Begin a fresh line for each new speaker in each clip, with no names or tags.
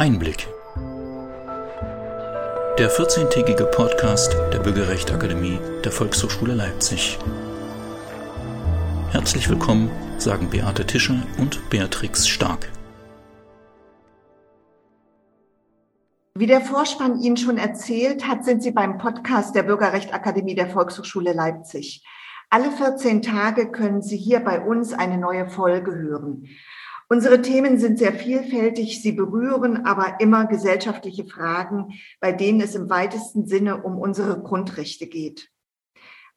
Einblick. Der 14-tägige Podcast der Bürgerrechtsakademie der Volkshochschule Leipzig. Herzlich willkommen, sagen Beate Tischer und Beatrix Stark.
Wie der Vorspann Ihnen schon erzählt hat, sind Sie beim Podcast der Bürgerrechtsakademie der Volkshochschule Leipzig. Alle 14 Tage können Sie hier bei uns eine neue Folge hören. Unsere Themen sind sehr vielfältig. Sie berühren aber immer gesellschaftliche Fragen, bei denen es im weitesten Sinne um unsere Grundrechte geht.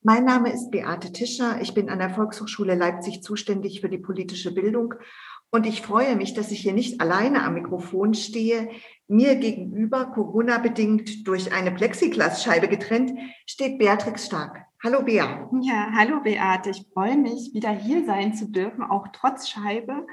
Mein Name ist Beate Tischer. Ich bin an der Volkshochschule Leipzig zuständig für die politische Bildung. Und ich freue mich, dass ich hier nicht alleine am Mikrofon stehe. Mir gegenüber, Corona-bedingt durch eine Plexiglasscheibe getrennt, steht Beatrix Stark. Hallo Bea.
Ja, hallo Beate. Ich freue mich, wieder hier sein zu dürfen, auch trotz Scheibe.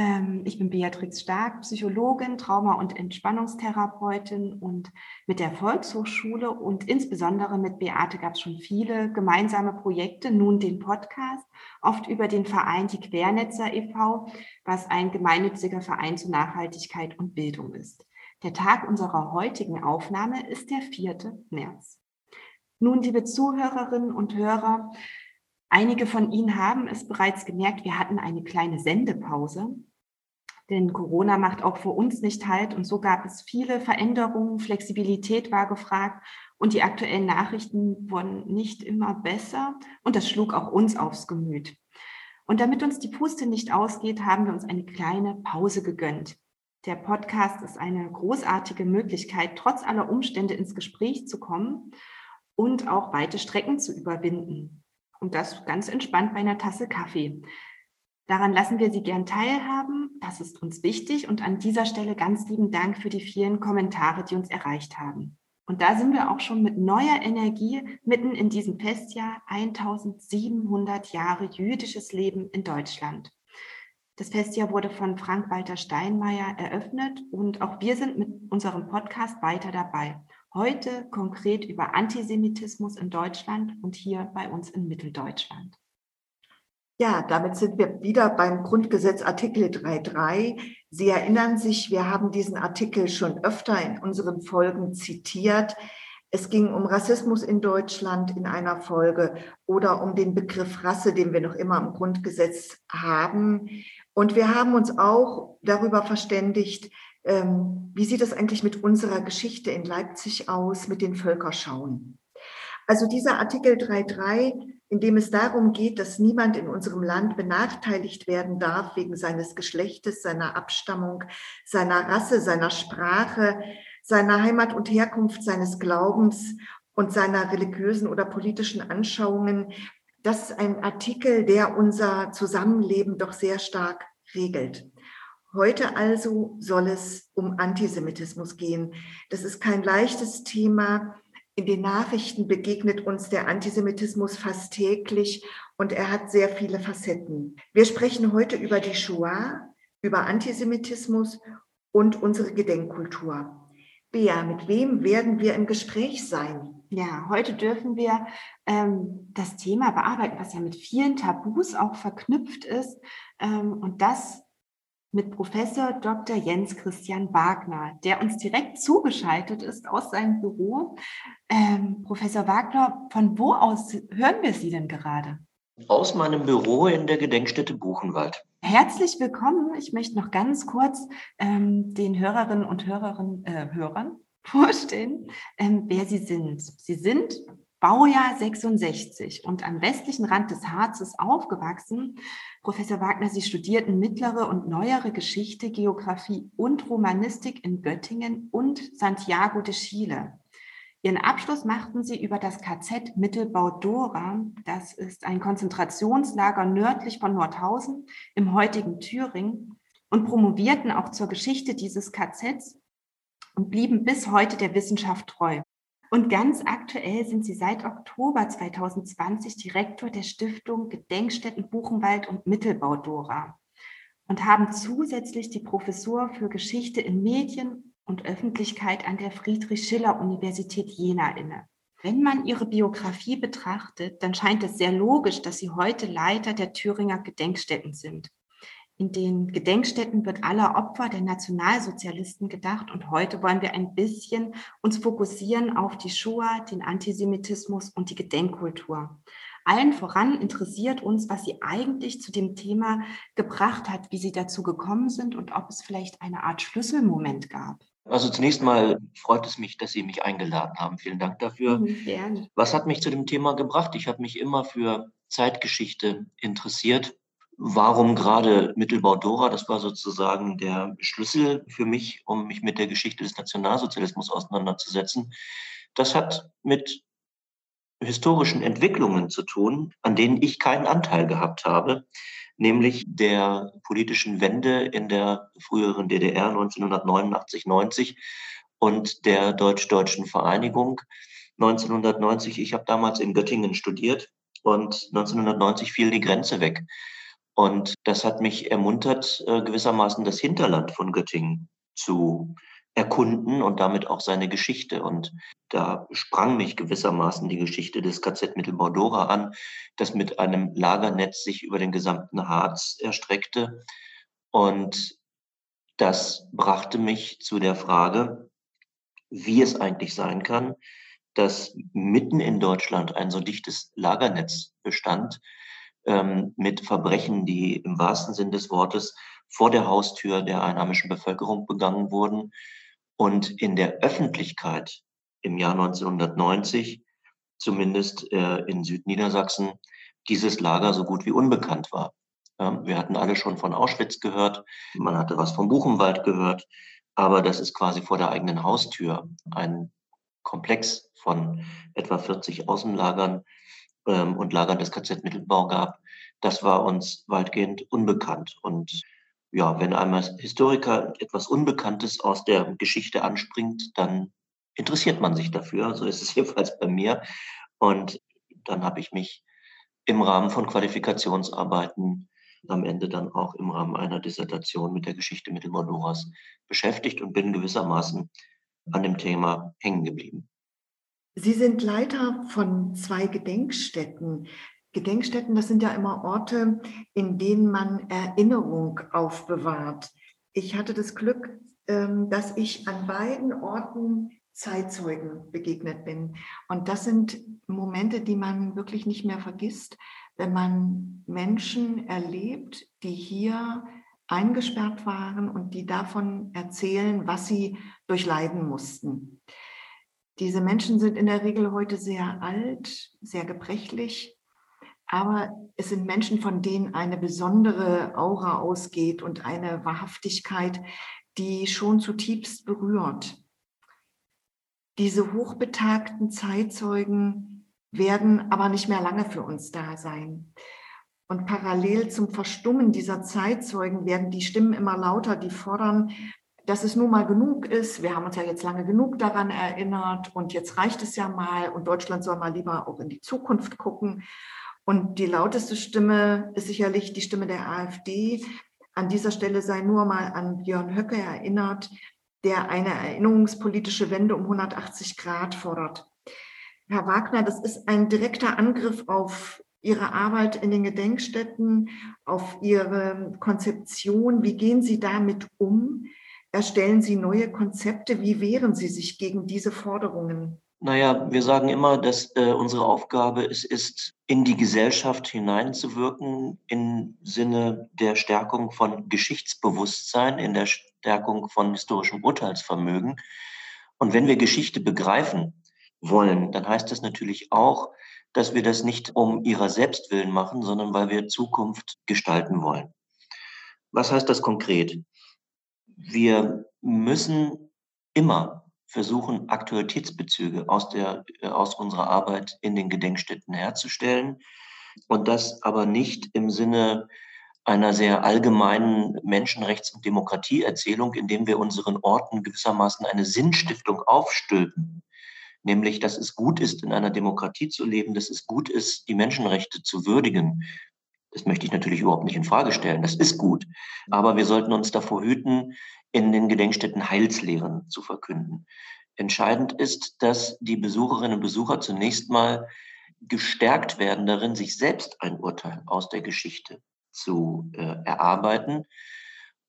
Ähm, ich bin Beatrix Stark, Psychologin, Trauma- und Entspannungstherapeutin und mit der Volkshochschule und insbesondere mit Beate gab es schon viele gemeinsame Projekte, nun den Podcast, oft über den Verein Die Quernetzer e.V., was ein gemeinnütziger Verein zur Nachhaltigkeit und Bildung ist. Der Tag unserer heutigen Aufnahme ist der 4. März. Nun, liebe Zuhörerinnen und Hörer, Einige von Ihnen haben es bereits gemerkt, wir hatten eine kleine Sendepause. Denn Corona macht auch für uns nicht halt und so gab es viele Veränderungen, Flexibilität war gefragt und die aktuellen Nachrichten wurden nicht immer besser und das schlug auch uns aufs Gemüt. Und damit uns die Puste nicht ausgeht, haben wir uns eine kleine Pause gegönnt. Der Podcast ist eine großartige Möglichkeit, trotz aller Umstände ins Gespräch zu kommen und auch weite Strecken zu überwinden. Und das ganz entspannt bei einer Tasse Kaffee. Daran lassen wir Sie gern teilhaben. Das ist uns wichtig. Und an dieser Stelle ganz lieben Dank für die vielen Kommentare, die uns erreicht haben. Und da sind wir auch schon mit neuer Energie mitten in diesem Festjahr 1700 Jahre jüdisches Leben in Deutschland. Das Festjahr wurde von Frank-Walter Steinmeier eröffnet und auch wir sind mit unserem Podcast weiter dabei. Heute konkret über Antisemitismus in Deutschland und hier bei uns in Mitteldeutschland.
Ja, damit sind wir wieder beim Grundgesetz Artikel 3.3. Sie erinnern sich, wir haben diesen Artikel schon öfter in unseren Folgen zitiert. Es ging um Rassismus in Deutschland in einer Folge oder um den Begriff Rasse, den wir noch immer im Grundgesetz haben. Und wir haben uns auch darüber verständigt, ähm, wie sieht es eigentlich mit unserer Geschichte in Leipzig aus, mit den Völkerschauen. Also dieser Artikel 3.3 in dem es darum geht, dass niemand in unserem Land benachteiligt werden darf wegen seines Geschlechtes, seiner Abstammung, seiner Rasse, seiner Sprache, seiner Heimat und Herkunft, seines Glaubens und seiner religiösen oder politischen Anschauungen. Das ist ein Artikel, der unser Zusammenleben doch sehr stark regelt. Heute also soll es um Antisemitismus gehen. Das ist kein leichtes Thema. In den Nachrichten begegnet uns der Antisemitismus fast täglich und er hat sehr viele Facetten. Wir sprechen heute über die Shoah, über Antisemitismus und unsere Gedenkkultur. Bea, mit wem werden wir im Gespräch sein?
Ja, heute dürfen wir ähm, das Thema bearbeiten, was ja mit vielen Tabus auch verknüpft ist. Ähm, und das mit Professor Dr. Jens Christian Wagner, der uns direkt zugeschaltet ist aus seinem Büro. Ähm, Professor Wagner, von wo aus hören wir Sie denn gerade?
Aus meinem Büro in der Gedenkstätte Buchenwald.
Herzlich willkommen. Ich möchte noch ganz kurz ähm, den Hörerinnen und Hörerinnen, äh, Hörern vorstellen, ähm, wer Sie sind. Sie sind Baujahr 66 und am westlichen Rand des Harzes aufgewachsen. Professor Wagner, Sie studierten mittlere und neuere Geschichte, Geografie und Romanistik in Göttingen und Santiago de Chile. Ihren Abschluss machten Sie über das KZ Mittelbau-Dora. Das ist ein Konzentrationslager nördlich von Nordhausen im heutigen Thüringen und promovierten auch zur Geschichte dieses KZs und blieben bis heute der Wissenschaft treu. Und ganz aktuell sind Sie seit Oktober 2020 Direktor der Stiftung Gedenkstätten Buchenwald und Mittelbau Dora und haben zusätzlich die Professur für Geschichte in Medien und Öffentlichkeit an der Friedrich-Schiller-Universität Jena inne. Wenn man Ihre Biografie betrachtet, dann scheint es sehr logisch, dass Sie heute Leiter der Thüringer Gedenkstätten sind. In den Gedenkstätten wird aller Opfer der Nationalsozialisten gedacht und heute wollen wir ein bisschen uns fokussieren auf die Shoah, den Antisemitismus und die Gedenkkultur. Allen voran interessiert uns, was Sie eigentlich zu dem Thema gebracht hat, wie Sie dazu gekommen sind und ob es vielleicht eine Art Schlüsselmoment gab.
Also zunächst mal freut es mich, dass Sie mich eingeladen haben. Vielen Dank dafür.
Mhm, gerne.
Was hat mich zu dem Thema gebracht? Ich habe mich immer für Zeitgeschichte interessiert. Warum gerade Mittelbau Dora? Das war sozusagen der Schlüssel für mich, um mich mit der Geschichte des Nationalsozialismus auseinanderzusetzen. Das hat mit historischen Entwicklungen zu tun, an denen ich keinen Anteil gehabt habe, nämlich der politischen Wende in der früheren DDR 1989, 90 und der deutsch-deutschen Vereinigung 1990. Ich habe damals in Göttingen studiert und 1990 fiel die Grenze weg. Und das hat mich ermuntert, äh, gewissermaßen das Hinterland von Göttingen zu erkunden und damit auch seine Geschichte. Und da sprang mich gewissermaßen die Geschichte des KZ Mittelbau-Dora an, das mit einem Lagernetz sich über den gesamten Harz erstreckte. Und das brachte mich zu der Frage, wie es eigentlich sein kann, dass mitten in Deutschland ein so dichtes Lagernetz bestand, ähm, mit Verbrechen, die im wahrsten Sinn des Wortes vor der Haustür der einheimischen Bevölkerung begangen wurden und in der Öffentlichkeit im Jahr 1990, zumindest äh, in Südniedersachsen, dieses Lager so gut wie unbekannt war. Ja, wir hatten alle schon von Auschwitz gehört, man hatte was vom Buchenwald gehört, aber dass es quasi vor der eigenen Haustür ein Komplex von etwa 40 Außenlagern ähm, und Lagern des KZ Mittelbau gab, das war uns weitgehend unbekannt. Und ja, wenn einmal Historiker etwas Unbekanntes aus der Geschichte anspringt, dann interessiert man sich dafür. So ist es jedenfalls bei mir. Und dann habe ich mich im Rahmen von Qualifikationsarbeiten am Ende dann auch im Rahmen einer Dissertation mit der Geschichte Mittelmordoras beschäftigt und bin gewissermaßen an dem Thema hängen geblieben.
Sie sind Leiter von zwei Gedenkstätten. Gedenkstätten, das sind ja immer Orte, in denen man Erinnerung aufbewahrt. Ich hatte das Glück, ähm, dass ich an beiden Orten Zeitzeugen begegnet bin. Und das sind Momente, die man wirklich nicht mehr vergisst, wenn man Menschen erlebt, die hier eingesperrt waren und die davon erzählen, was sie durchleiden mussten. Diese Menschen sind in der Regel heute sehr alt, sehr gebrechlich, aber es sind Menschen, von denen eine besondere Aura ausgeht und eine Wahrhaftigkeit, die schon zutiefst berührt. Diese hochbetagten Zeitzeugen werden aber nicht mehr lange für uns da sein. Und parallel zum Verstummen dieser Zeitzeugen werden die Stimmen immer lauter, die fordern, dass es nun mal genug ist. Wir haben uns ja jetzt lange genug daran erinnert und jetzt reicht es ja mal und Deutschland soll mal lieber auch in die Zukunft gucken. Und die lauteste Stimme ist sicherlich die Stimme der AfD. An dieser Stelle sei nur mal an Björn Höcke erinnert, der eine erinnerungspolitische Wende um 180 Grad fordert. Herr Wagner, das ist ein direkter Angriff auf Ihre Arbeit in den Gedenkstätten, auf Ihre Konzeption. Wie gehen Sie damit um? Erstellen Sie neue Konzepte? Wie wehren Sie sich gegen diese Forderungen?
Naja, wir sagen immer, dass äh, unsere Aufgabe es ist, in die Gesellschaft hineinzuwirken im Sinne der Stärkung von Geschichtsbewusstsein, in der Stärkung von historischem Urteilsvermögen. Und wenn wir Geschichte begreifen wollen, dann heißt das natürlich auch, dass wir das nicht um ihrer selbst willen machen, sondern weil wir Zukunft gestalten wollen. Was heißt das konkret? Wir müssen immer versuchen, Aktualitätsbezüge aus, der, äh, aus unserer Arbeit in den Gedenkstätten herzustellen. Und das aber nicht im Sinne einer sehr allgemeinen Menschenrechts- und Demokratieerzählung, indem wir unseren Orten gewissermaßen eine Sinnstiftung aufstülpen. Nämlich, dass es gut ist, in einer Demokratie zu leben, dass es gut ist, die Menschenrechte zu würdigen. Das möchte ich natürlich überhaupt nicht in Frage stellen. Das ist gut. Aber wir sollten uns davor hüten, in den Gedenkstätten Heilslehren zu verkünden. Entscheidend ist, dass die Besucherinnen und Besucher zunächst mal gestärkt werden darin, sich selbst ein Urteil aus der Geschichte zu äh, erarbeiten.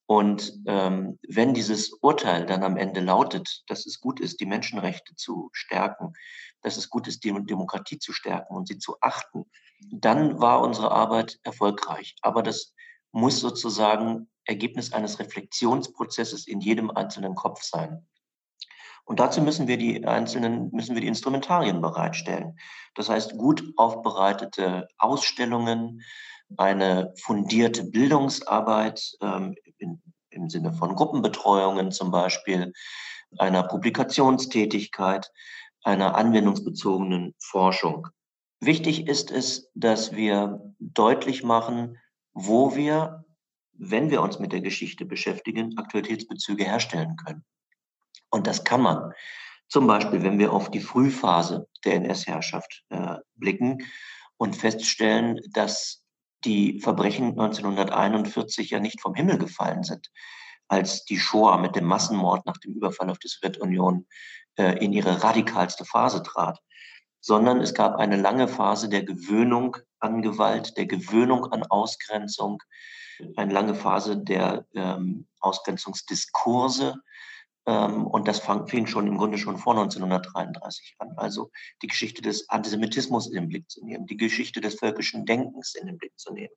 Und ähm, wenn dieses Urteil dann am Ende lautet, dass es gut ist, die Menschenrechte zu stärken, dass es gut ist, die Demokratie zu stärken und sie zu achten, dann war unsere Arbeit erfolgreich. Aber das muss sozusagen Ergebnis eines Reflexionsprozesses in jedem einzelnen Kopf sein. Und dazu müssen wir die einzelnen, müssen wir die Instrumentarien bereitstellen. Das heißt, gut aufbereitete Ausstellungen, eine fundierte Bildungsarbeit ähm, in, im Sinne von Gruppenbetreuungen zum Beispiel, einer Publikationstätigkeit, einer anwendungsbezogenen Forschung. Wichtig ist es, dass wir deutlich machen, wo wir, wenn wir uns mit der Geschichte beschäftigen, Aktualitätsbezüge herstellen können. Und das kann man. Zum Beispiel, wenn wir auf die Frühphase der NS-Herrschaft äh, blicken und feststellen, dass die Verbrechen 1941 ja nicht vom Himmel gefallen sind, als die Shoah mit dem Massenmord nach dem Überfall auf die Sowjetunion in ihre radikalste Phase trat, sondern es gab eine lange Phase der Gewöhnung an Gewalt, der Gewöhnung an Ausgrenzung, eine lange Phase der ähm, Ausgrenzungsdiskurse, ähm, und das fang, fing schon im Grunde schon vor 1933 an. Also die Geschichte des Antisemitismus in den Blick zu nehmen, die Geschichte des völkischen Denkens in den Blick zu nehmen.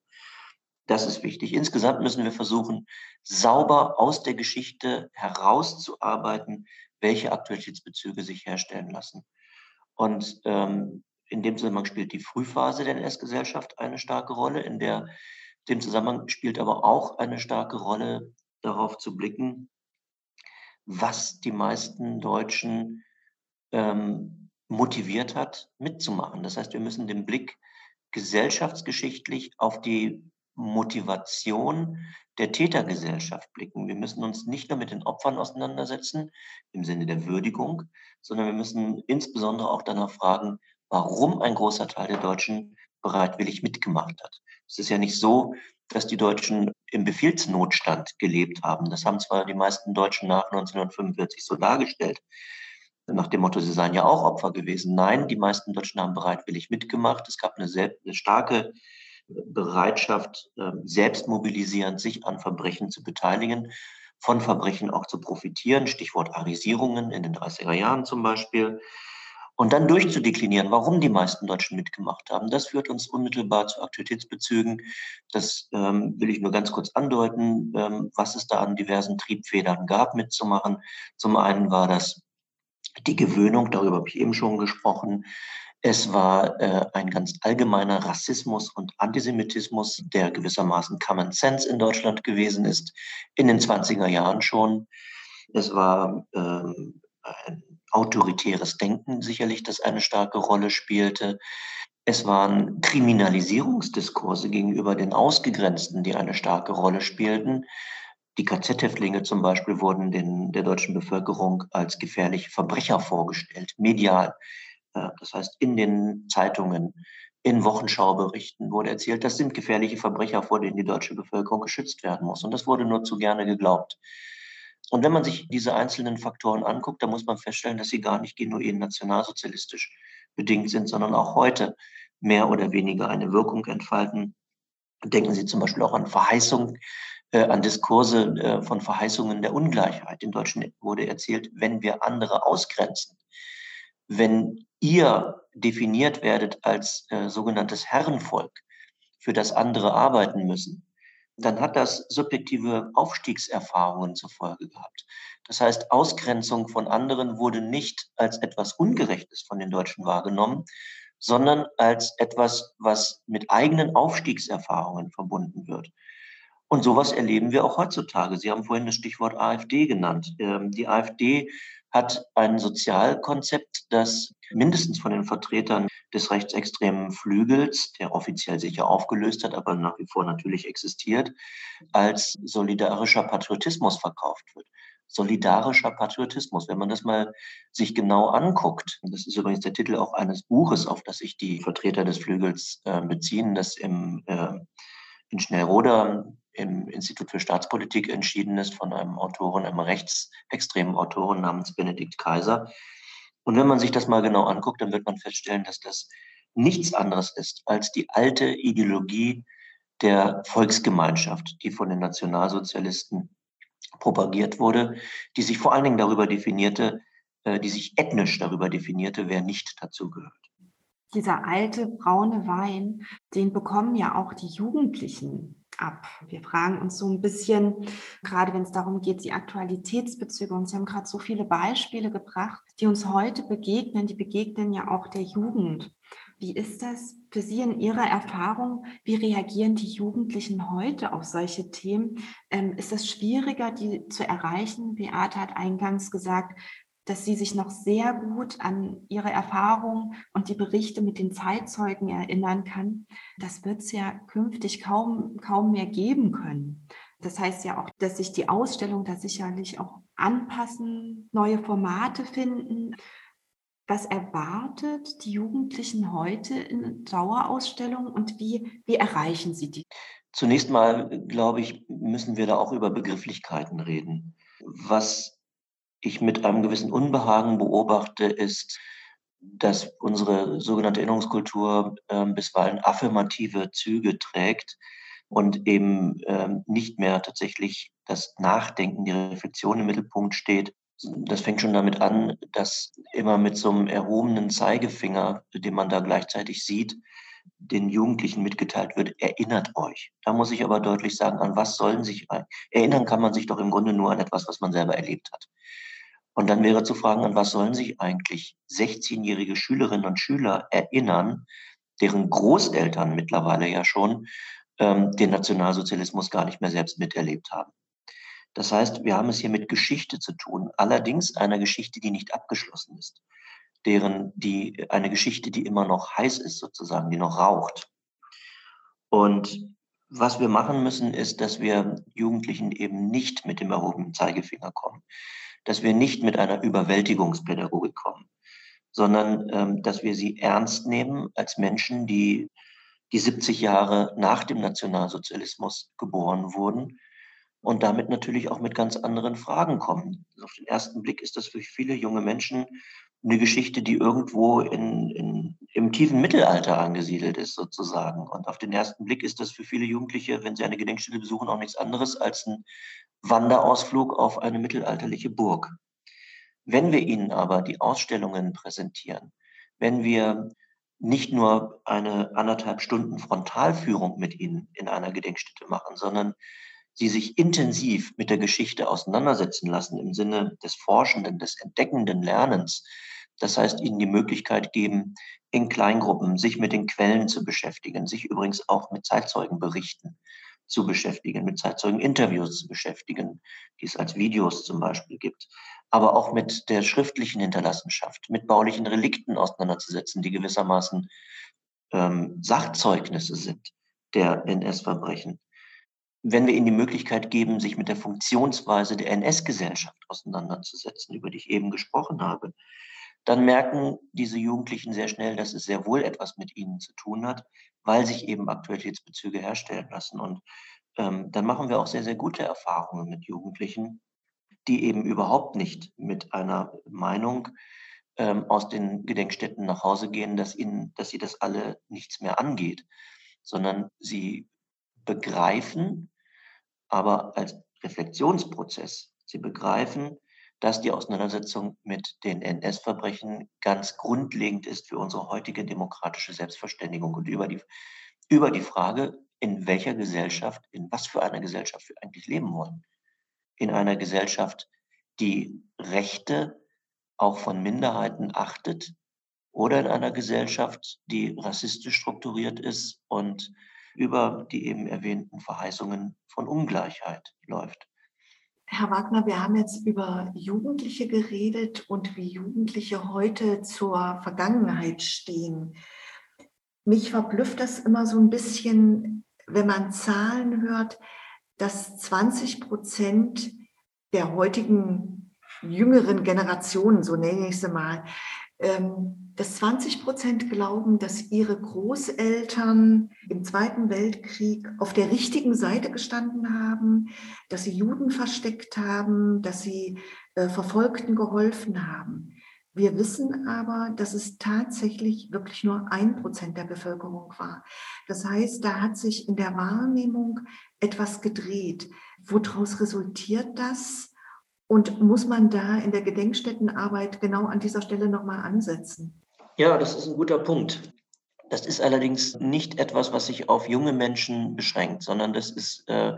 Das ist wichtig. Insgesamt müssen wir versuchen, sauber aus der Geschichte herauszuarbeiten, welche Aktualitätsbezüge sich herstellen lassen. Und ähm, in dem Zusammenhang spielt die Frühphase der NS-Gesellschaft eine starke Rolle. In der, dem Zusammenhang spielt aber auch eine starke Rolle, darauf zu blicken, was die meisten Deutschen ähm, motiviert hat, mitzumachen. Das heißt, wir müssen den Blick gesellschaftsgeschichtlich auf die Motivation der Tätergesellschaft blicken. Wir müssen uns nicht nur mit den Opfern auseinandersetzen im Sinne der Würdigung, sondern wir müssen insbesondere auch danach fragen, warum ein großer Teil der Deutschen bereitwillig mitgemacht hat. Es ist ja nicht so, dass die Deutschen im Befehlsnotstand gelebt haben. Das haben zwar die meisten Deutschen nach 1945 so dargestellt, nach dem Motto, sie seien ja auch Opfer gewesen. Nein, die meisten Deutschen haben bereitwillig mitgemacht. Es gab eine, sehr, eine starke Bereitschaft, ähm, selbst mobilisierend sich an Verbrechen zu beteiligen, von Verbrechen auch zu profitieren. Stichwort Arisierungen in den 30er Jahren zum Beispiel. Und dann durchzudeklinieren, warum die meisten Deutschen mitgemacht haben, das führt uns unmittelbar zu Aktualitätsbezügen. Das ähm, will ich nur ganz kurz andeuten, ähm, was es da an diversen Triebfedern gab, mitzumachen. Zum einen war das die Gewöhnung, darüber habe ich eben schon gesprochen. Es war äh, ein ganz allgemeiner Rassismus und Antisemitismus, der gewissermaßen Common Sense in Deutschland gewesen ist, in den 20er Jahren schon. Es war ähm, ein autoritäres Denken sicherlich, das eine starke Rolle spielte. Es waren Kriminalisierungsdiskurse gegenüber den Ausgegrenzten, die eine starke Rolle spielten. Die KZ-Häftlinge zum Beispiel wurden den, der deutschen Bevölkerung als gefährliche Verbrecher vorgestellt, medial. Das heißt, in den Zeitungen, in Wochenschauberichten wurde erzählt, das sind gefährliche Verbrecher, vor denen die deutsche Bevölkerung geschützt werden muss. Und das wurde nur zu gerne geglaubt. Und wenn man sich diese einzelnen Faktoren anguckt, dann muss man feststellen, dass sie gar nicht genuin nationalsozialistisch bedingt sind, sondern auch heute mehr oder weniger eine Wirkung entfalten. Denken Sie zum Beispiel auch an Verheißungen, äh, an Diskurse äh, von Verheißungen der Ungleichheit. In Deutschen wurde erzählt, wenn wir andere ausgrenzen, wenn ihr definiert werdet als äh, sogenanntes Herrenvolk, für das andere arbeiten müssen, dann hat das subjektive Aufstiegserfahrungen zur Folge gehabt. Das heißt, Ausgrenzung von anderen wurde nicht als etwas Ungerechtes von den Deutschen wahrgenommen, sondern als etwas, was mit eigenen Aufstiegserfahrungen verbunden wird. Und sowas erleben wir auch heutzutage. Sie haben vorhin das Stichwort AfD genannt. Ähm, die AfD hat ein Sozialkonzept, das mindestens von den Vertretern des rechtsextremen Flügels, der offiziell sich ja aufgelöst hat, aber nach wie vor natürlich existiert, als solidarischer Patriotismus verkauft wird. Solidarischer Patriotismus, wenn man das mal sich genau anguckt, das ist übrigens der Titel auch eines Buches, auf das sich die Vertreter des Flügels äh, beziehen, das im, äh, in Schnellroda im Institut für Staatspolitik entschieden ist von einem Autoren, einem rechtsextremen Autoren namens Benedikt Kaiser. Und wenn man sich das mal genau anguckt, dann wird man feststellen, dass das nichts anderes ist als die alte Ideologie der Volksgemeinschaft, die von den Nationalsozialisten propagiert wurde, die sich vor allen Dingen darüber definierte, äh, die sich ethnisch darüber definierte, wer nicht dazugehört.
Dieser alte braune Wein, den bekommen ja auch die Jugendlichen ab. Wir fragen uns so ein bisschen, gerade wenn es darum geht, die Aktualitätsbezüge, und Sie haben gerade so viele Beispiele gebracht, die uns heute begegnen, die begegnen ja auch der Jugend. Wie ist das für Sie in Ihrer Erfahrung? Wie reagieren die Jugendlichen heute auf solche Themen? Ähm, ist es schwieriger, die zu erreichen? Beate hat eingangs gesagt, dass sie sich noch sehr gut an ihre Erfahrungen und die Berichte mit den Zeitzeugen erinnern kann. Das wird es ja künftig kaum, kaum mehr geben können. Das heißt ja auch, dass sich die Ausstellung da sicherlich auch anpassen, neue Formate finden. Was erwartet die Jugendlichen heute in Dauerausstellungen und wie, wie erreichen sie die?
Zunächst mal, glaube ich, müssen wir da auch über Begrifflichkeiten reden. Was ich mit einem gewissen Unbehagen beobachte, ist, dass unsere sogenannte Erinnerungskultur äh, bisweilen affirmative Züge trägt und eben äh, nicht mehr tatsächlich das Nachdenken, die Reflexion im Mittelpunkt steht. Das fängt schon damit an, dass immer mit so einem erhobenen Zeigefinger, den man da gleichzeitig sieht, den Jugendlichen mitgeteilt wird, erinnert euch. Da muss ich aber deutlich sagen, an was sollen sich erinnern kann man sich doch im Grunde nur an etwas, was man selber erlebt hat. Und dann wäre zu fragen, an was sollen sich eigentlich 16-jährige Schülerinnen und Schüler erinnern, deren Großeltern mittlerweile ja schon ähm, den Nationalsozialismus gar nicht mehr selbst miterlebt haben. Das heißt, wir haben es hier mit Geschichte zu tun, allerdings einer Geschichte, die nicht abgeschlossen ist, deren die eine Geschichte, die immer noch heiß ist sozusagen, die noch raucht. Und was wir machen müssen, ist, dass wir Jugendlichen eben nicht mit dem erhobenen Zeigefinger kommen dass wir nicht mit einer Überwältigungspädagogik kommen, sondern ähm, dass wir sie ernst nehmen als Menschen, die die 70 Jahre nach dem Nationalsozialismus geboren wurden und damit natürlich auch mit ganz anderen Fragen kommen. Also auf den ersten Blick ist das für viele junge Menschen eine Geschichte, die irgendwo in, in, im tiefen Mittelalter angesiedelt ist, sozusagen. Und auf den ersten Blick ist das für viele Jugendliche, wenn sie eine Gedenkstätte besuchen, auch nichts anderes als ein Wanderausflug auf eine mittelalterliche Burg. Wenn wir ihnen aber die Ausstellungen präsentieren, wenn wir nicht nur eine anderthalb Stunden Frontalführung mit ihnen in einer Gedenkstätte machen, sondern sie sich intensiv mit der Geschichte auseinandersetzen lassen im Sinne des forschenden, des entdeckenden Lernens. Das heißt, ihnen die Möglichkeit geben, in Kleingruppen sich mit den Quellen zu beschäftigen, sich übrigens auch mit Zeitzeugenberichten zu beschäftigen, mit Zeitzeugen-Interviews zu beschäftigen, die es als Videos zum Beispiel gibt, aber auch mit der schriftlichen Hinterlassenschaft, mit baulichen Relikten auseinanderzusetzen, die gewissermaßen ähm, Sachzeugnisse sind der NS-Verbrechen. Wenn wir ihnen die Möglichkeit geben, sich mit der Funktionsweise der NS-Gesellschaft auseinanderzusetzen, über die ich eben gesprochen habe, dann merken diese Jugendlichen sehr schnell, dass es sehr wohl etwas mit ihnen zu tun hat, weil sich eben Aktualitätsbezüge herstellen lassen. Und ähm, dann machen wir auch sehr, sehr gute Erfahrungen mit Jugendlichen, die eben überhaupt nicht mit einer Meinung ähm, aus den Gedenkstätten nach Hause gehen, dass ihnen, dass sie das alle nichts mehr angeht, sondern sie begreifen, aber als Reflexionsprozess, sie begreifen, dass die Auseinandersetzung mit den NS-Verbrechen ganz grundlegend ist für unsere heutige demokratische Selbstverständigung und über die, über die Frage, in welcher Gesellschaft, in was für einer Gesellschaft wir eigentlich leben wollen. In einer Gesellschaft, die Rechte auch von Minderheiten achtet oder in einer Gesellschaft, die rassistisch strukturiert ist und über die eben erwähnten Verheißungen von Ungleichheit läuft.
Herr Wagner, wir haben jetzt über Jugendliche geredet und wie Jugendliche heute zur Vergangenheit stehen. Mich verblüfft das immer so ein bisschen, wenn man Zahlen hört, dass 20 Prozent der heutigen jüngeren Generationen, so nenne ich sie mal, ähm, dass 20 Prozent glauben, dass ihre Großeltern im Zweiten Weltkrieg auf der richtigen Seite gestanden haben, dass sie Juden versteckt haben, dass sie äh, Verfolgten geholfen haben. Wir wissen aber, dass es tatsächlich wirklich nur ein Prozent der Bevölkerung war. Das heißt, da hat sich in der Wahrnehmung etwas gedreht. Woraus resultiert das? Und muss man da in der Gedenkstättenarbeit genau an dieser Stelle nochmal ansetzen?
Ja, das ist ein guter Punkt. Das ist allerdings nicht etwas, was sich auf junge Menschen beschränkt, sondern das ist äh,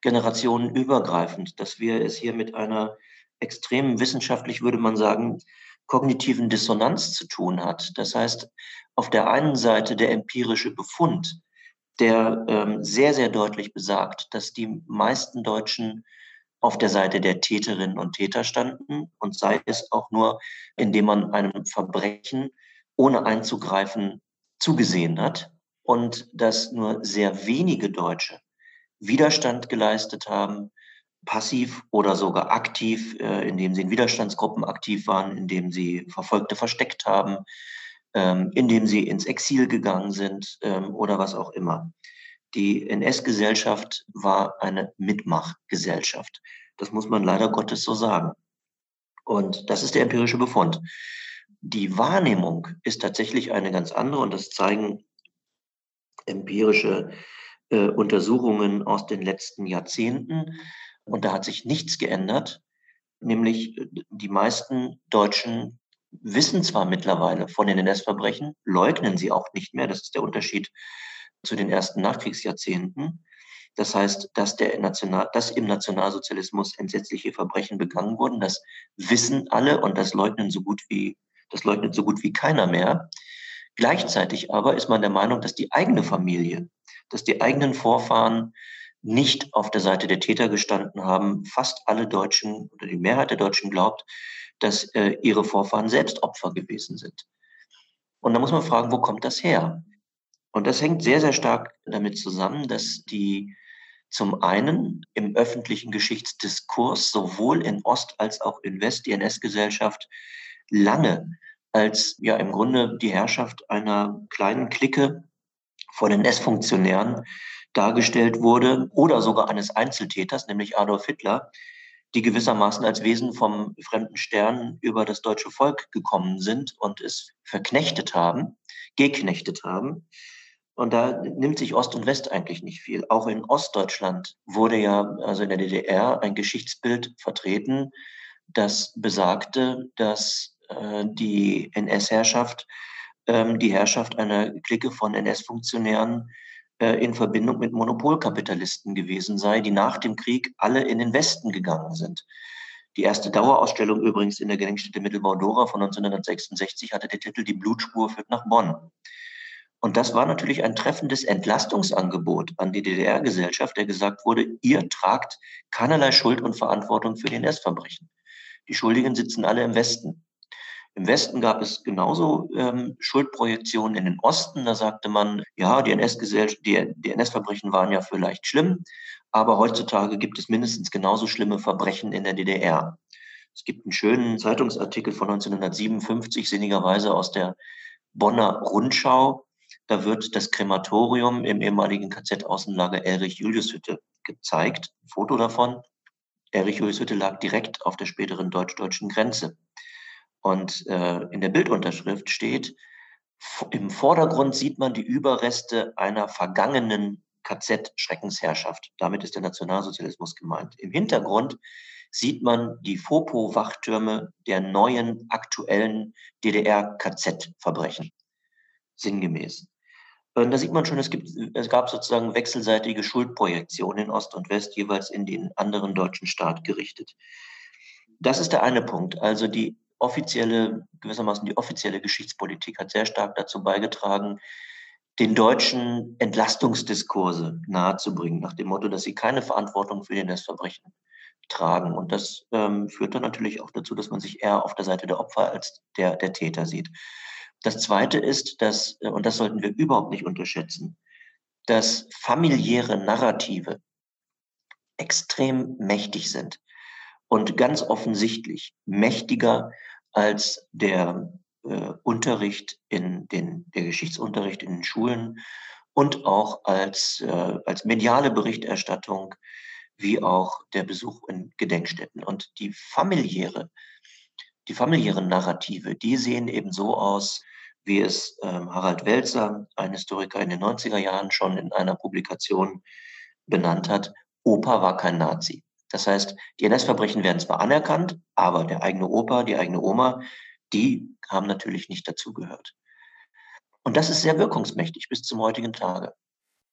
generationenübergreifend, dass wir es hier mit einer extremen wissenschaftlich, würde man sagen, kognitiven Dissonanz zu tun hat. Das heißt, auf der einen Seite der empirische Befund, der ähm, sehr, sehr deutlich besagt, dass die meisten Deutschen auf der Seite der Täterinnen und Täter standen und sei es auch nur, indem man einem Verbrechen ohne einzugreifen zugesehen hat und dass nur sehr wenige Deutsche Widerstand geleistet haben, passiv oder sogar aktiv, äh, indem sie in Widerstandsgruppen aktiv waren, indem sie Verfolgte versteckt haben, ähm, indem sie ins Exil gegangen sind ähm, oder was auch immer. Die NS-Gesellschaft war eine Mitmachgesellschaft. Das muss man leider Gottes so sagen. Und das ist der empirische Befund. Die Wahrnehmung ist tatsächlich eine ganz andere und das zeigen empirische äh, Untersuchungen aus den letzten Jahrzehnten. Und da hat sich nichts geändert, nämlich äh, die meisten Deutschen wissen zwar mittlerweile von den NS-Verbrechen, leugnen sie auch nicht mehr. Das ist der Unterschied zu den ersten Nachkriegsjahrzehnten. Das heißt, dass, der National, dass im Nationalsozialismus entsetzliche Verbrechen begangen wurden, das wissen alle und das leugnen so gut wie, das leugnet so gut wie keiner mehr. Gleichzeitig aber ist man der Meinung, dass die eigene Familie, dass die eigenen Vorfahren nicht auf der Seite der Täter gestanden haben. Fast alle Deutschen oder die Mehrheit der Deutschen glaubt, dass äh, ihre Vorfahren selbst Opfer gewesen sind. Und da muss man fragen, wo kommt das her? Und das hängt sehr, sehr stark damit zusammen, dass die zum einen im öffentlichen Geschichtsdiskurs sowohl in Ost als auch in West die NS-Gesellschaft lange als ja im Grunde die Herrschaft einer kleinen Clique von NS-Funktionären dargestellt wurde oder sogar eines Einzeltäters, nämlich Adolf Hitler, die gewissermaßen als Wesen vom fremden Stern über das deutsche Volk gekommen sind und es verknechtet haben, geknechtet haben. Und da nimmt sich Ost und West eigentlich nicht viel. Auch in Ostdeutschland wurde ja, also in der DDR, ein Geschichtsbild vertreten, das besagte, dass äh, die NS-Herrschaft ähm, die Herrschaft einer Clique von NS-Funktionären äh, in Verbindung mit Monopolkapitalisten gewesen sei, die nach dem Krieg alle in den Westen gegangen sind. Die erste Dauerausstellung übrigens in der Gedenkstätte Mittelbau-Dora von 1966 hatte den Titel Die Blutspur führt nach Bonn. Und das war natürlich ein treffendes Entlastungsangebot an die DDR-Gesellschaft, der gesagt wurde, ihr tragt keinerlei Schuld und Verantwortung für die NS-Verbrechen. Die Schuldigen sitzen alle im Westen. Im Westen gab es genauso ähm, Schuldprojektionen in den Osten. Da sagte man, ja, die NS-Gesellschaft, die, die NS-Verbrechen waren ja vielleicht schlimm, aber heutzutage gibt es mindestens genauso schlimme Verbrechen in der DDR. Es gibt einen schönen Zeitungsartikel von 1957, sinnigerweise aus der Bonner Rundschau, da wird das Krematorium im ehemaligen KZ-Außenlager Erich-Julius-Hütte gezeigt. Ein Foto davon. Erich-Julius-Hütte lag direkt auf der späteren deutsch-deutschen Grenze. Und äh, in der Bildunterschrift steht, im Vordergrund sieht man die Überreste einer vergangenen KZ-Schreckensherrschaft. Damit ist der Nationalsozialismus gemeint. Im Hintergrund sieht man die Fopo-Wachtürme der neuen aktuellen DDR-KZ-Verbrechen. Sinngemäß. Und da sieht man schon, es, gibt, es gab sozusagen wechselseitige Schuldprojektionen in Ost und West, jeweils in den anderen deutschen Staat gerichtet. Das ist der eine Punkt. Also die offizielle, gewissermaßen die offizielle Geschichtspolitik hat sehr stark dazu beigetragen, den Deutschen Entlastungsdiskurse nahezubringen, nach dem Motto, dass sie keine Verantwortung für die NS-Verbrechen tragen. Und das ähm, führt dann natürlich auch dazu, dass man sich eher auf der Seite der Opfer als der, der Täter sieht. Das Zweite ist, dass, äh, und das sollten wir überhaupt nicht unterschätzen, dass familiäre Narrative extrem mächtig sind und ganz offensichtlich mächtiger als der äh, Unterricht in den, der Geschichtsunterricht in den Schulen und auch als, äh, als mediale Berichterstattung wie auch der Besuch in Gedenkstätten. Und die familiäre die familiären Narrative, die sehen eben so aus, wie es ähm, Harald Welzer, ein Historiker in den 90er Jahren, schon in einer Publikation benannt hat. Opa war kein Nazi. Das heißt, die NS-Verbrechen werden zwar anerkannt, aber der eigene Opa, die eigene Oma, die haben natürlich nicht dazugehört. Und das ist sehr wirkungsmächtig bis zum heutigen Tage.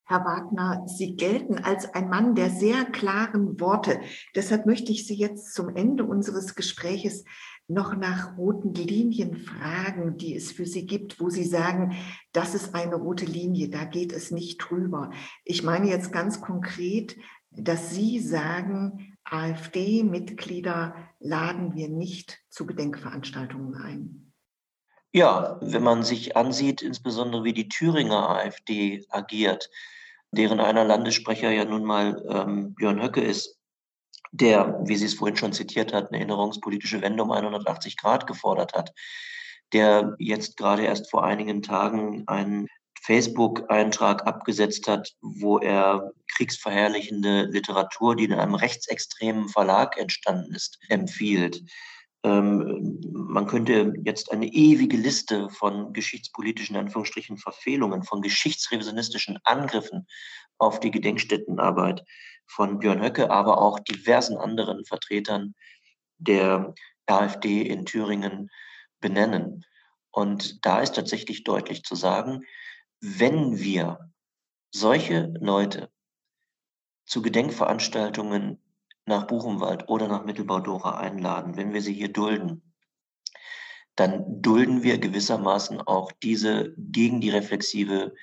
Herr Wagner, Sie gelten als ein Mann der sehr klaren Worte. Deshalb möchte ich Sie jetzt zum Ende unseres Gespräches noch nach roten Linien fragen, die es für Sie gibt, wo Sie sagen, das ist eine rote Linie, da geht es nicht drüber. Ich meine jetzt ganz konkret, dass Sie sagen, AfD-Mitglieder laden wir nicht zu Gedenkveranstaltungen ein.
Ja, wenn man sich ansieht, insbesondere wie die Thüringer AfD agiert, deren einer Landessprecher ja nun mal ähm, Björn Höcke ist, der, wie Sie es vorhin schon zitiert hat, eine erinnerungspolitische Wende um 180 Grad gefordert hat, der jetzt gerade erst vor einigen Tagen einen Facebook-Eintrag abgesetzt hat, wo er kriegsverherrlichende Literatur, die in einem rechtsextremen Verlag entstanden ist, empfiehlt. Ähm, man könnte jetzt eine ewige Liste von geschichtspolitischen Anführungsstrichen Verfehlungen, von geschichtsrevisionistischen Angriffen auf die Gedenkstättenarbeit von Björn Höcke, aber auch diversen anderen Vertretern der AfD in Thüringen benennen. Und da ist tatsächlich deutlich zu sagen, wenn wir solche Leute zu Gedenkveranstaltungen nach Buchenwald oder nach Mittelbau-Dora einladen, wenn wir sie hier dulden, dann dulden wir gewissermaßen auch diese gegen die reflexive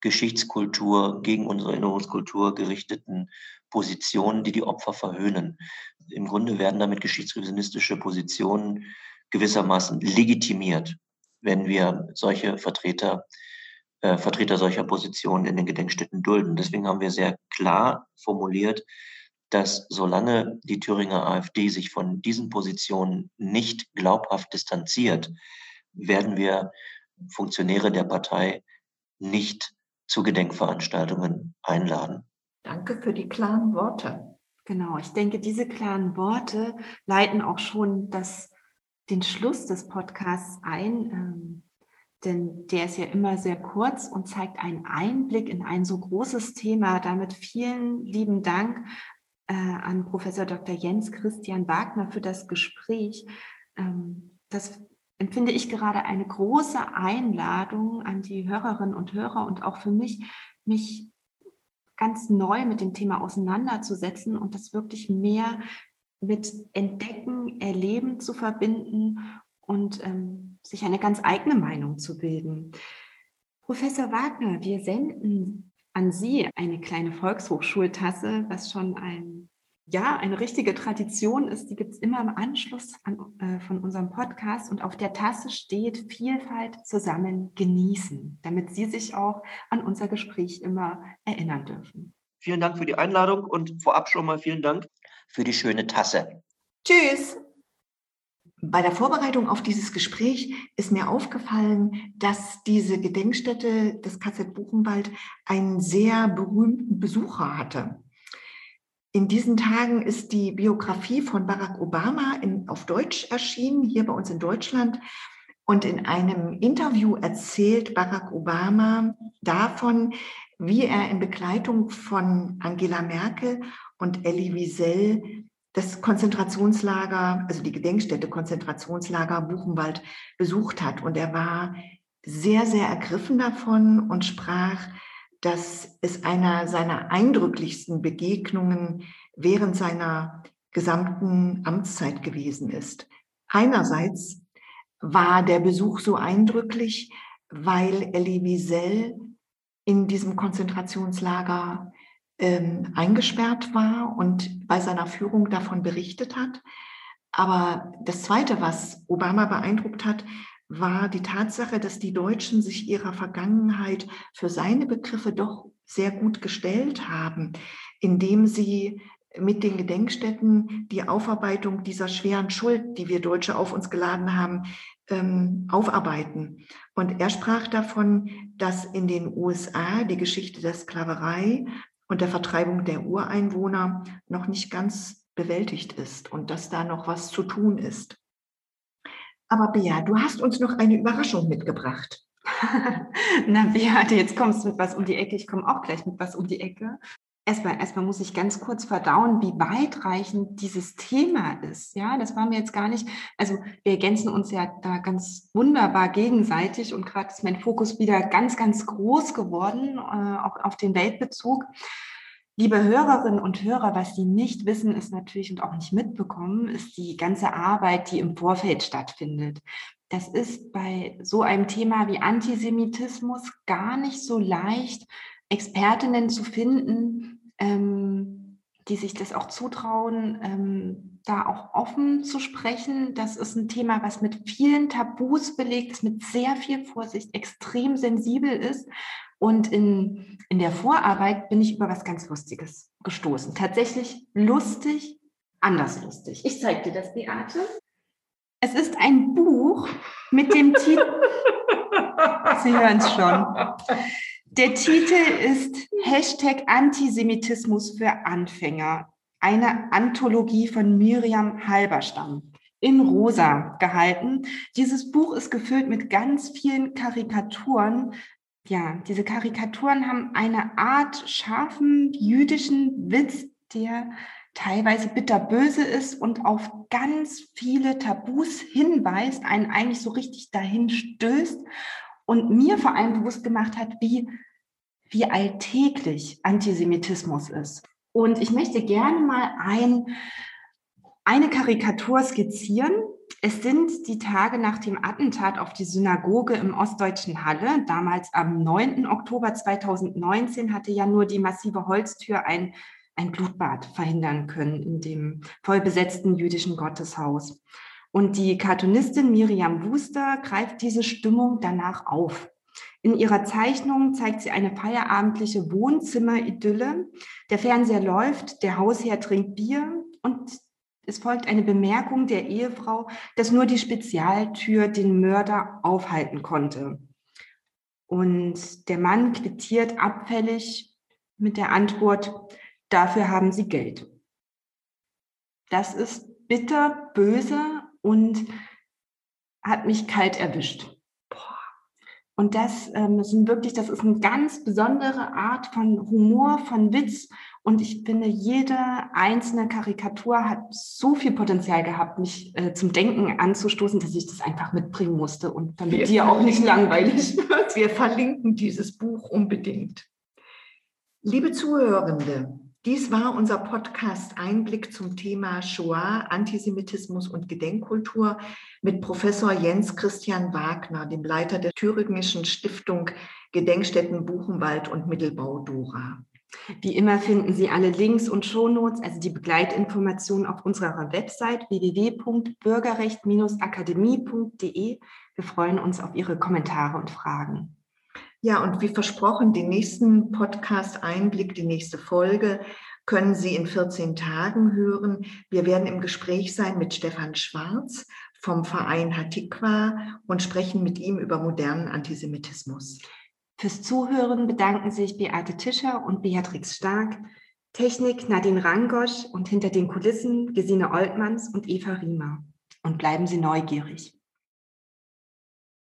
Geschichtskultur, gegen unsere Erinnerungskultur gerichteten Positionen, die die Opfer verhöhnen. Im Grunde werden damit geschichtsrevisionistische Positionen gewissermaßen legitimiert, wenn wir solche Vertreter, äh, Vertreter solcher Positionen in den Gedenkstätten dulden. Deswegen haben wir sehr klar formuliert, dass solange die Thüringer AfD sich von diesen Positionen nicht glaubhaft distanziert, werden wir Funktionäre der Partei nicht zu Gedenkveranstaltungen einladen.
Danke für die klaren Worte.
Genau, ich denke, diese klaren Worte leiten auch schon das, den Schluss des Podcasts ein, ähm, denn der ist ja immer sehr kurz und zeigt einen Einblick in ein so großes Thema. Damit vielen lieben Dank äh, an Professor Dr. Jens Christian Wagner für das Gespräch. Ähm, das empfinde ich gerade eine große Einladung an die Hörerinnen und Hörer und auch für mich, mich ganz neu mit dem Thema auseinanderzusetzen und das wirklich mehr mit Entdecken, Erleben zu verbinden und ähm, sich eine ganz eigene Meinung zu bilden. Professor Wagner, wir senden an Sie eine kleine Volkshochschultasse, was schon ein ja, eine richtige Tradition ist, die gibt es immer im Anschluss an, äh, von unserem Podcast und auf der Tasse steht Vielfalt zusammen genießen, damit Sie sich auch an unser Gespräch immer erinnern dürfen.
Vielen Dank für die Einladung und vorab schon mal vielen Dank für die schöne Tasse.
Tschüss. Bei der Vorbereitung auf dieses Gespräch ist mir aufgefallen, dass diese Gedenkstätte des KZ Buchenwald einen sehr berühmten Besucher hatte. In diesen Tagen ist die Biografie von Barack Obama in, auf Deutsch erschienen, hier bei uns in Deutschland. Und in einem Interview erzählt Barack Obama davon, wie er in Begleitung von Angela Merkel und Elie Wiesel das Konzentrationslager, also die Gedenkstätte Konzentrationslager Buchenwald besucht hat. Und er war sehr, sehr ergriffen davon und sprach, dass es einer seiner eindrücklichsten Begegnungen während seiner gesamten Amtszeit gewesen ist. Einerseits war der Besuch so eindrücklich, weil Elie Wiesel in diesem Konzentrationslager ähm, eingesperrt war und bei seiner Führung davon berichtet hat. Aber das Zweite, was Obama beeindruckt hat, war die Tatsache, dass die Deutschen sich ihrer Vergangenheit für seine Begriffe doch sehr gut gestellt haben, indem sie mit den Gedenkstätten die Aufarbeitung dieser schweren Schuld, die wir Deutsche auf uns geladen haben, ähm, aufarbeiten. Und er sprach davon, dass in den USA die Geschichte der Sklaverei und der Vertreibung der Ureinwohner noch nicht ganz bewältigt ist und dass da noch was zu tun ist. Aber Bea, du hast uns noch eine Überraschung mitgebracht.
Na, Beate, jetzt kommst du mit was um die Ecke. Ich komme auch gleich mit was um die Ecke. Erstmal, erstmal muss ich ganz kurz verdauen, wie weitreichend dieses Thema ist. Ja, das war mir jetzt gar nicht. Also wir ergänzen uns ja da ganz wunderbar gegenseitig und gerade ist mein Fokus wieder ganz, ganz groß geworden, äh, auch auf den Weltbezug. Liebe Hörerinnen und Hörer, was Sie nicht wissen, ist natürlich und auch nicht mitbekommen, ist die ganze Arbeit, die im Vorfeld stattfindet. Das ist bei so einem Thema wie Antisemitismus gar nicht so leicht, Expertinnen zu finden, die sich das auch zutrauen, ähm, da auch offen zu sprechen. Das ist ein Thema, was mit vielen Tabus belegt ist, mit sehr viel Vorsicht extrem sensibel ist und in, in der Vorarbeit bin ich über was ganz Lustiges gestoßen. Tatsächlich lustig, anders lustig. Ich zeige dir das, Beate. Es ist ein Buch mit dem Titel. Sie hören es schon. Der Titel ist Hashtag Antisemitismus für Anfänger. Eine Anthologie von Miriam Halberstam in rosa gehalten. Dieses Buch ist gefüllt mit ganz vielen Karikaturen ja, diese Karikaturen haben eine Art scharfen jüdischen Witz, der teilweise bitterböse ist und auf ganz viele Tabus hinweist, einen eigentlich so richtig dahin stößt und mir vor allem bewusst gemacht hat, wie, wie alltäglich Antisemitismus ist. Und ich möchte gerne mal ein, eine Karikatur skizzieren, es sind die Tage nach dem Attentat auf die Synagoge im ostdeutschen Halle. Damals am 9. Oktober 2019 hatte ja nur die massive Holztür ein, ein Blutbad verhindern können in dem vollbesetzten jüdischen Gotteshaus. Und die Cartoonistin Miriam Wuster greift diese Stimmung danach auf. In ihrer Zeichnung zeigt sie eine feierabendliche Wohnzimmeridylle. Der Fernseher läuft, der Hausherr trinkt Bier und es folgt eine Bemerkung der Ehefrau, dass nur die Spezialtür den Mörder aufhalten konnte. Und der Mann quittiert abfällig mit der Antwort, dafür haben sie Geld. Das ist bitter, böse und hat mich kalt erwischt. Und das ähm, sind wirklich, das ist eine ganz besondere Art von Humor, von Witz und ich finde, jede einzelne Karikatur hat so viel Potenzial gehabt, mich äh, zum Denken anzustoßen, dass ich das einfach mitbringen musste und damit wir dir auch nicht langweilig wird.
Wir verlinken dieses Buch unbedingt. Liebe Zuhörende, dies war unser Podcast Einblick zum Thema Shoah, Antisemitismus und Gedenkkultur mit Professor Jens Christian Wagner, dem Leiter der Thüringischen Stiftung Gedenkstätten Buchenwald und Mittelbau Dora.
Wie immer finden Sie alle Links und Shownotes, also die Begleitinformationen auf unserer Website www.bürgerrecht-akademie.de. Wir freuen uns auf Ihre Kommentare und Fragen.
Ja, und wie versprochen, den nächsten Podcast Einblick, die nächste Folge können Sie in 14 Tagen hören. Wir werden im Gespräch sein mit Stefan Schwarz vom Verein Hatikwa und sprechen mit ihm über modernen Antisemitismus.
Fürs Zuhören bedanken sich Beate Tischer und Beatrix Stark, Technik Nadine Rangosch und hinter den Kulissen Gesine Oltmanns und Eva Riemer. Und bleiben Sie neugierig.